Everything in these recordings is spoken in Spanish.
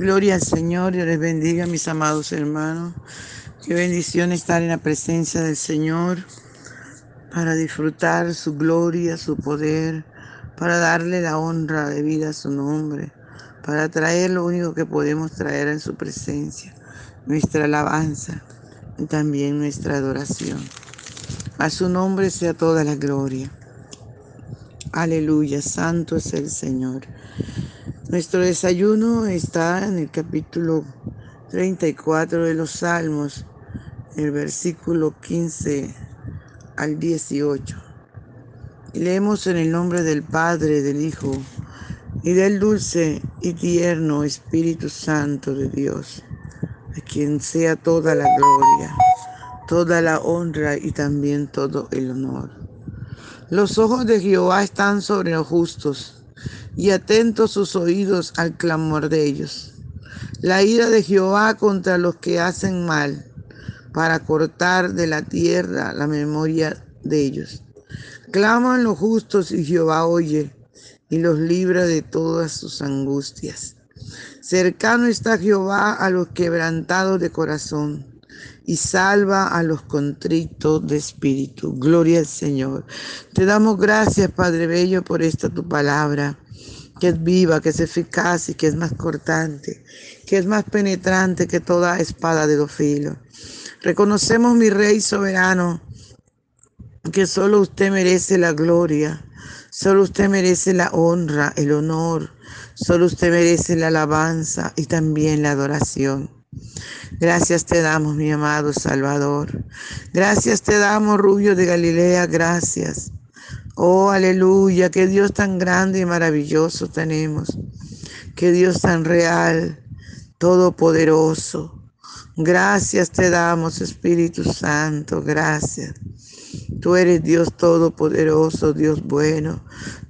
Gloria al Señor, Dios les bendiga, mis amados hermanos. Qué bendición estar en la presencia del Señor para disfrutar su gloria, su poder, para darle la honra de vida a su nombre, para traer lo único que podemos traer en su presencia, nuestra alabanza y también nuestra adoración. A su nombre sea toda la gloria. Aleluya, santo es el Señor. Nuestro desayuno está en el capítulo 34 de los Salmos, el versículo 15 al 18. Y leemos en el nombre del Padre, del Hijo y del dulce y tierno Espíritu Santo de Dios, a quien sea toda la gloria, toda la honra y también todo el honor. Los ojos de Jehová están sobre los justos y atentos sus oídos al clamor de ellos. La ira de Jehová contra los que hacen mal, para cortar de la tierra la memoria de ellos. Claman los justos y Jehová oye y los libra de todas sus angustias. Cercano está Jehová a los quebrantados de corazón y salva a los contritos de espíritu. Gloria al Señor. Te damos gracias, Padre Bello, por esta tu palabra que es viva, que es eficaz y que es más cortante, que es más penetrante que toda espada de dos filos. Reconocemos, mi Rey soberano, que solo usted merece la gloria, solo usted merece la honra, el honor, solo usted merece la alabanza y también la adoración. Gracias te damos, mi amado Salvador. Gracias te damos, Rubio de Galilea, gracias. Oh, aleluya, qué Dios tan grande y maravilloso tenemos. Qué Dios tan real, todopoderoso. Gracias te damos, Espíritu Santo, gracias. Tú eres Dios todopoderoso, Dios bueno,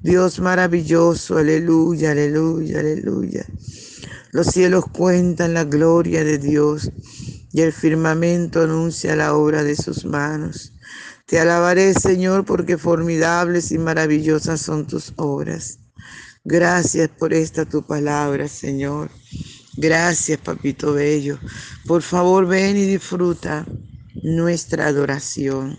Dios maravilloso, aleluya, aleluya, aleluya. Los cielos cuentan la gloria de Dios y el firmamento anuncia la obra de sus manos. Te alabaré, Señor, porque formidables y maravillosas son tus obras. Gracias por esta tu palabra, Señor. Gracias, Papito Bello. Por favor, ven y disfruta nuestra adoración.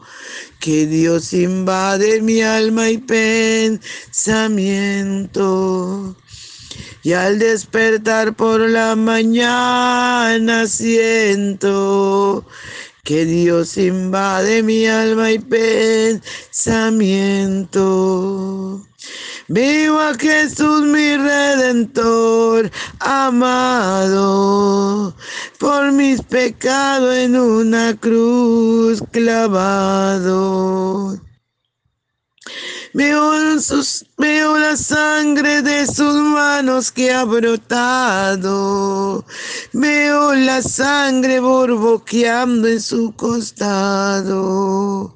que Dios invade mi alma y pensamiento. y al despertar por la mañana siento que Dios invade mi alma y pensamiento. Vivo a Jesús mi redentor amado, por mis pecados en una cruz clavado. Veo, sus, veo la sangre de sus manos que ha brotado. Veo la sangre borboqueando en su costado.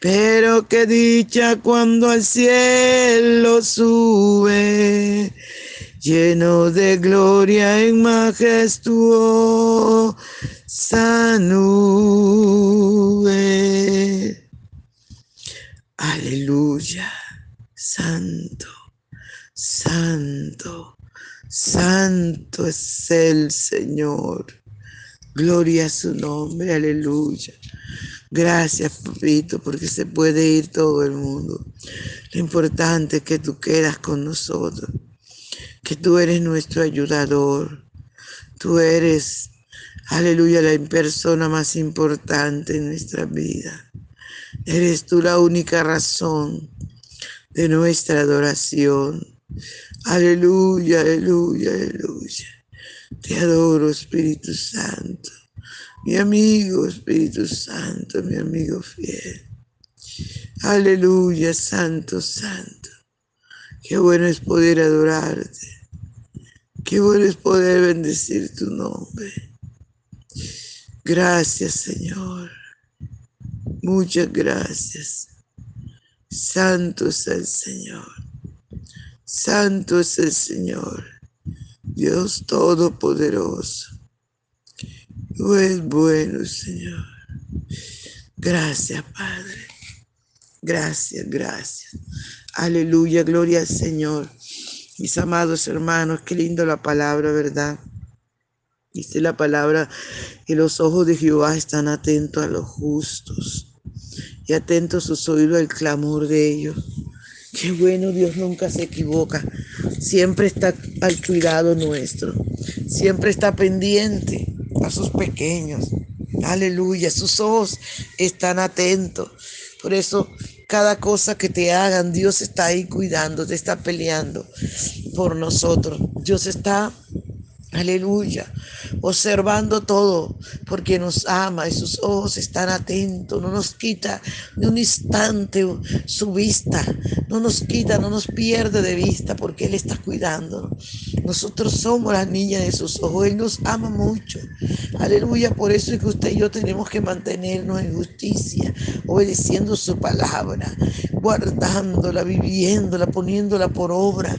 Pero qué dicha cuando al cielo sube, lleno de gloria y majestuosa nube. Aleluya. Santo, santo, santo es el Señor. Gloria a su nombre, aleluya. Gracias, papito, porque se puede ir todo el mundo. Lo importante es que tú quedas con nosotros, que tú eres nuestro ayudador. Tú eres, aleluya, la persona más importante en nuestra vida. Eres tú la única razón de nuestra adoración. Aleluya, aleluya, aleluya. Te adoro, Espíritu Santo. Mi amigo, Espíritu Santo, mi amigo fiel. Aleluya, Santo, Santo. Qué bueno es poder adorarte. Qué bueno es poder bendecir tu nombre. Gracias, Señor. Muchas gracias. Santo es el Señor. Santo es el Señor. Dios Todopoderoso. Tú eres bueno, Señor. Gracias, Padre. Gracias, gracias. Aleluya, gloria al Señor. Mis amados hermanos, qué lindo la palabra, ¿verdad? Dice la palabra que los ojos de Jehová están atentos a los justos y atentos sus oídos al clamor de ellos. Qué bueno, Dios nunca se equivoca. Siempre está al cuidado nuestro. Siempre está pendiente a sus pequeños. Aleluya, sus ojos están atentos. Por eso cada cosa que te hagan, Dios está ahí cuidando, te está peleando por nosotros. Dios está Aleluya. Observando todo, porque nos ama y sus ojos están atentos. No nos quita ni un instante su vista. No nos quita, no nos pierde de vista, porque Él está cuidando. Nosotros somos las niñas de sus ojos. Él nos ama mucho. Aleluya. Por eso es que usted y yo tenemos que mantenernos en justicia, obedeciendo su palabra, guardándola, viviéndola, poniéndola por obra.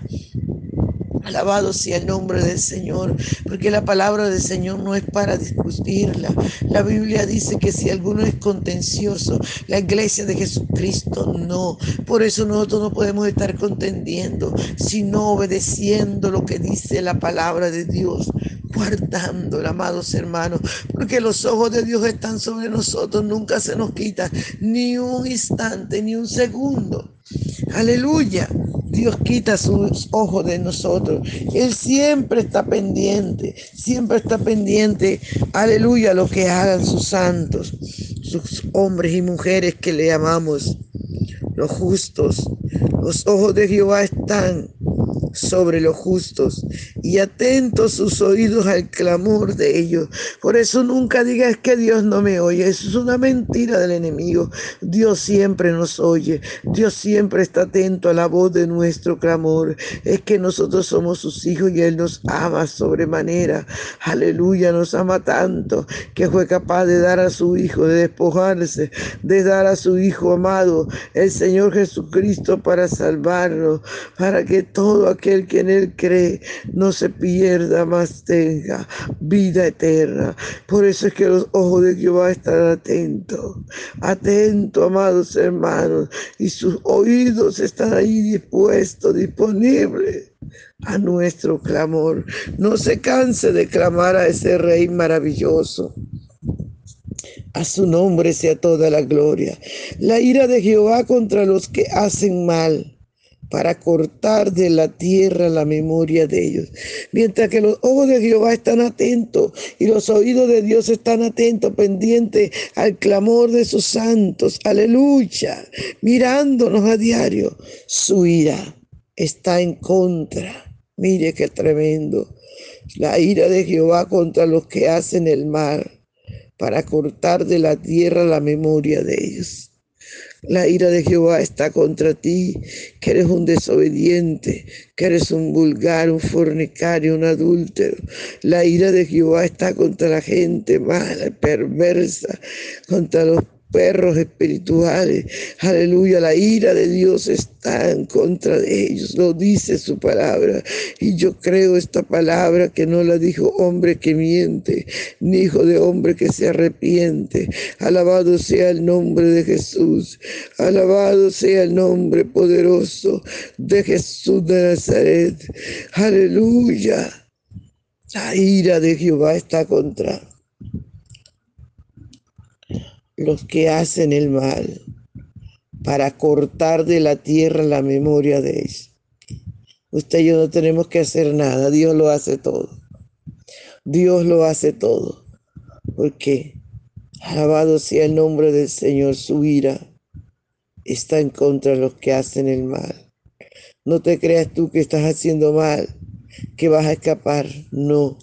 Alabado sea el nombre del Señor, porque la palabra del Señor no es para discutirla. La Biblia dice que si alguno es contencioso, la iglesia de Jesucristo no. Por eso nosotros no podemos estar contendiendo, sino obedeciendo lo que dice la palabra de Dios guardándola, amados hermanos, porque los ojos de Dios están sobre nosotros, nunca se nos quita ni un instante, ni un segundo. Aleluya. Dios quita sus ojos de nosotros. Él siempre está pendiente, siempre está pendiente, aleluya, lo que hagan sus santos, sus hombres y mujeres que le amamos, los justos. Los ojos de Jehová están sobre los justos y atentos sus oídos al clamor de ellos. Por eso nunca digas que Dios no me oye. Eso es una mentira del enemigo. Dios siempre nos oye. Dios siempre está atento a la voz de nuestro clamor. Es que nosotros somos sus hijos y Él nos ama sobremanera. Aleluya, nos ama tanto que fue capaz de dar a su hijo, de despojarse, de dar a su hijo amado, el Señor Jesucristo, para salvarnos, para que todo aquel aquel que en él cree no se pierda, más tenga vida eterna. Por eso es que los ojos de Jehová están atentos, atentos, amados hermanos, y sus oídos están ahí dispuestos, disponibles a nuestro clamor. No se canse de clamar a ese Rey maravilloso. A su nombre sea toda la gloria. La ira de Jehová contra los que hacen mal para cortar de la tierra la memoria de ellos. Mientras que los ojos de Jehová están atentos y los oídos de Dios están atentos, pendientes al clamor de sus santos. Aleluya. Mirándonos a diario. Su ira está en contra. Mire qué tremendo. La ira de Jehová contra los que hacen el mal para cortar de la tierra la memoria de ellos. La ira de Jehová está contra ti, que eres un desobediente, que eres un vulgar, un fornicario, un adúltero. La ira de Jehová está contra la gente mala, perversa, contra los perros espirituales. Aleluya, la ira de Dios está en contra de ellos, lo dice su palabra. Y yo creo esta palabra que no la dijo hombre que miente, ni hijo de hombre que se arrepiente. Alabado sea el nombre de Jesús, alabado sea el nombre poderoso de Jesús de Nazaret. Aleluya. La ira de Jehová está contra los que hacen el mal, para cortar de la tierra la memoria de ellos. Usted y yo no tenemos que hacer nada, Dios lo hace todo. Dios lo hace todo. Porque, alabado sea el nombre del Señor, su ira está en contra de los que hacen el mal. No te creas tú que estás haciendo mal, que vas a escapar. No.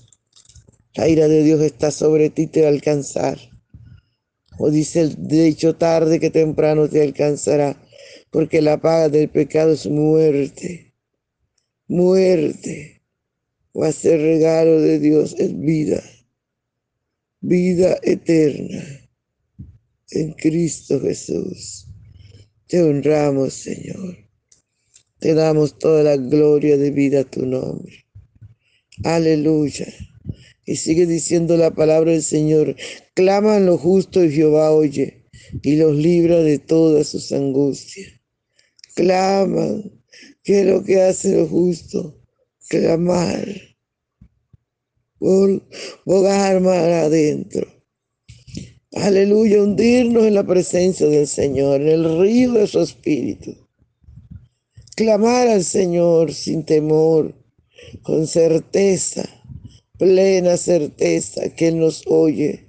La ira de Dios está sobre ti, te va a alcanzar. O dice el dicho tarde que temprano te alcanzará, porque la paga del pecado es muerte. Muerte. O hacer regalo de Dios es vida. Vida eterna en Cristo Jesús. Te honramos, Señor. Te damos toda la gloria de vida a tu nombre. Aleluya. Y sigue diciendo la palabra del Señor, claman lo justo y Jehová oye y los libra de todas sus angustias. Claman, ¿qué es lo que hace lo justo? Clamar, bogar mar adentro. Aleluya, hundirnos en la presencia del Señor, en el río de su espíritu. Clamar al Señor sin temor, con certeza plena certeza que nos oye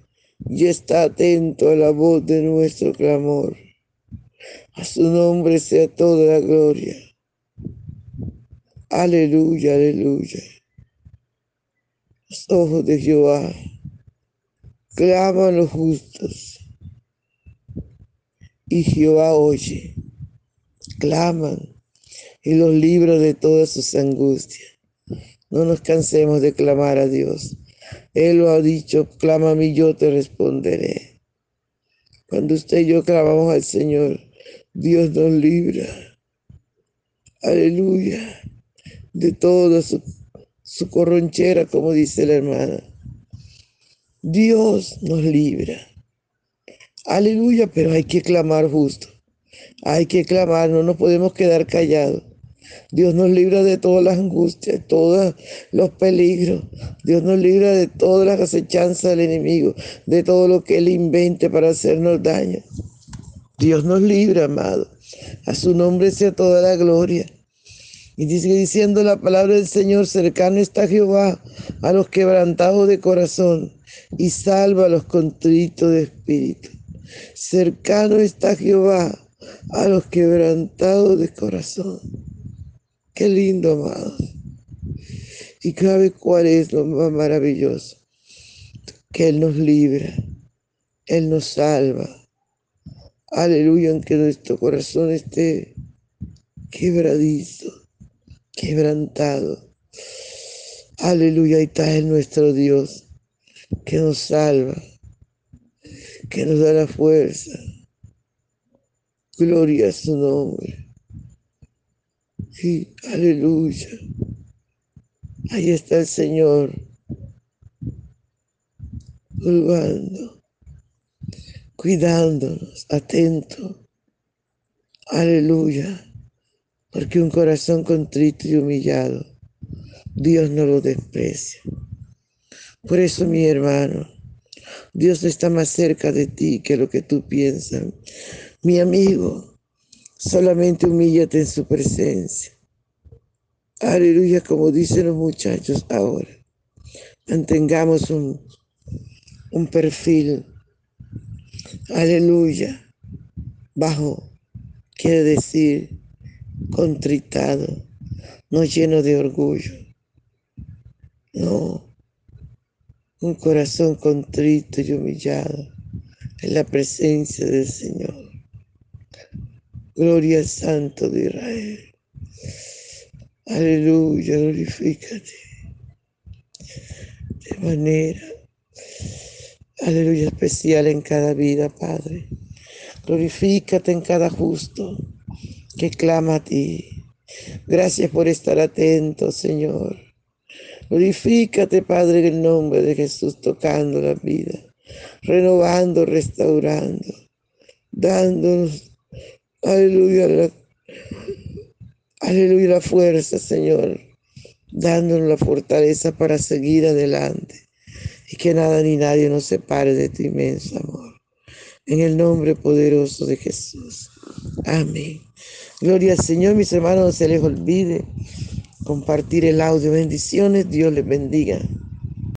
y está atento a la voz de nuestro clamor. A su nombre sea toda la gloria. Aleluya, aleluya. Los ojos de Jehová claman los justos y Jehová oye, claman y los libra de todas sus angustias. No nos cansemos de clamar a Dios. Él lo ha dicho, clama a mí, yo te responderé. Cuando usted y yo clamamos al Señor, Dios nos libra. Aleluya. De toda su, su corronchera, como dice la hermana. Dios nos libra. Aleluya, pero hay que clamar justo. Hay que clamar, no nos podemos quedar callados. Dios nos libra de todas las angustias, todos los peligros. Dios nos libra de todas las acechanzas del enemigo, de todo lo que Él invente para hacernos daño. Dios nos libra, amado. A su nombre sea toda la gloria. Y sigue diciendo la palabra del Señor, cercano está Jehová a los quebrantados de corazón y salva a los contritos de espíritu. Cercano está Jehová a los quebrantados de corazón. Qué lindo, amado. Y sabe cuál es lo más maravilloso. Que Él nos libra. Él nos salva. Aleluya, aunque nuestro corazón esté quebradizo, quebrantado. Aleluya, ahí está el nuestro Dios que nos salva, que nos da la fuerza. Gloria a su nombre. Sí, aleluya. Ahí está el Señor, juzgando, cuidándonos, atento. Aleluya. Porque un corazón contrito y humillado, Dios no lo desprecia. Por eso, mi hermano, Dios está más cerca de ti que lo que tú piensas. Mi amigo, solamente humíllate en su presencia. Aleluya, como dicen los muchachos ahora. Mantengamos un, un perfil. Aleluya. Bajo, quiere decir, contritado, no lleno de orgullo. No, un corazón contrito y humillado en la presencia del Señor. Gloria al Santo de Israel. Aleluya, glorifícate. De manera, aleluya, especial en cada vida, Padre. Glorifícate en cada justo que clama a ti. Gracias por estar atento, Señor. Glorifícate, Padre, en el nombre de Jesús, tocando la vida, renovando, restaurando, dándonos, aleluya, la, aleluya, la fuerza, Señor, dándonos la fortaleza para seguir adelante y que nada ni nadie nos separe de tu inmenso amor. En el nombre poderoso de Jesús. Amén. Gloria al Señor, mis hermanos, no se les olvide compartir el audio. Bendiciones, Dios les bendiga.